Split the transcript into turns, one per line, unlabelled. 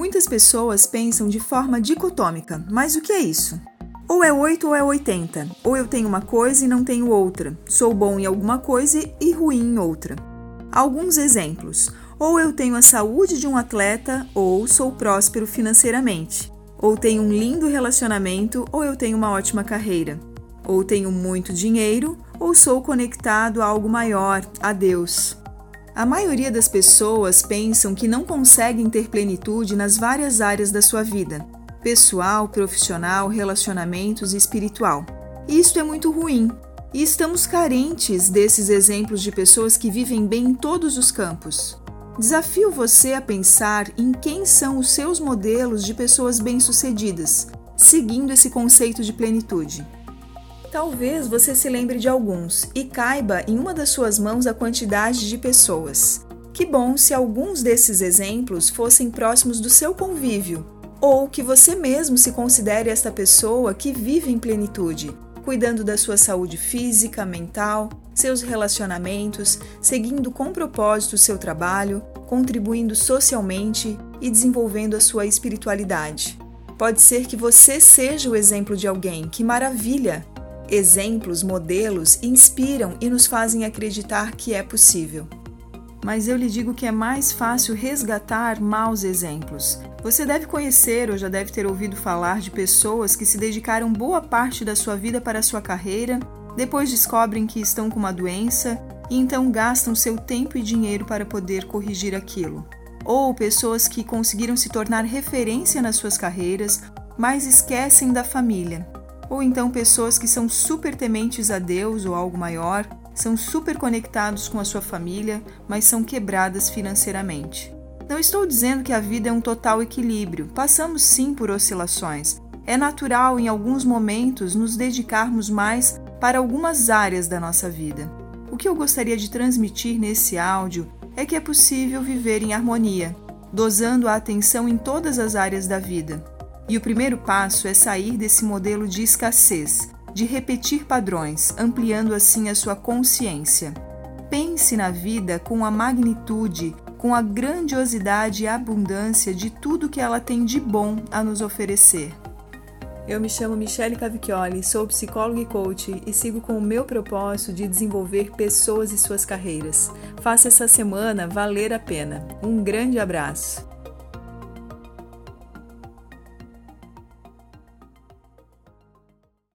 Muitas pessoas pensam de forma dicotômica, mas o que é isso? Ou é 8 ou é 80. Ou eu tenho uma coisa e não tenho outra. Sou bom em alguma coisa e ruim em outra. Alguns exemplos. Ou eu tenho a saúde de um atleta, ou sou próspero financeiramente. Ou tenho um lindo relacionamento, ou eu tenho uma ótima carreira. Ou tenho muito dinheiro, ou sou conectado a algo maior, a Deus. A maioria das pessoas pensam que não conseguem ter plenitude nas várias áreas da sua vida pessoal, profissional, relacionamentos e espiritual. Isto é muito ruim, e estamos carentes desses exemplos de pessoas que vivem bem em todos os campos. Desafio você a pensar em quem são os seus modelos de pessoas bem-sucedidas, seguindo esse conceito de plenitude. Talvez você se lembre de alguns e caiba em uma das suas mãos a quantidade de pessoas. Que bom se alguns desses exemplos fossem próximos do seu convívio, ou que você mesmo se considere esta pessoa que vive em plenitude, cuidando da sua saúde física, mental, seus relacionamentos, seguindo com propósito o seu trabalho, contribuindo socialmente e desenvolvendo a sua espiritualidade. Pode ser que você seja o exemplo de alguém, que maravilha! Exemplos, modelos inspiram e nos fazem acreditar que é possível. Mas eu lhe digo que é mais fácil resgatar maus exemplos. Você deve conhecer ou já deve ter ouvido falar de pessoas que se dedicaram boa parte da sua vida para a sua carreira, depois descobrem que estão com uma doença e então gastam seu tempo e dinheiro para poder corrigir aquilo. Ou pessoas que conseguiram se tornar referência nas suas carreiras, mas esquecem da família. Ou então pessoas que são super tementes a Deus ou algo maior, são super conectados com a sua família, mas são quebradas financeiramente. Não estou dizendo que a vida é um total equilíbrio, passamos sim por oscilações. É natural em alguns momentos nos dedicarmos mais para algumas áreas da nossa vida. O que eu gostaria de transmitir nesse áudio é que é possível viver em harmonia, dosando a atenção em todas as áreas da vida. E o primeiro passo é sair desse modelo de escassez, de repetir padrões, ampliando assim a sua consciência. Pense na vida com a magnitude com a grandiosidade e abundância de tudo que ela tem de bom a nos oferecer. Eu me chamo Michele Cavicchioli, sou psicóloga e coach e sigo com o meu propósito de desenvolver pessoas e suas carreiras. Faça essa semana valer a pena. Um grande abraço!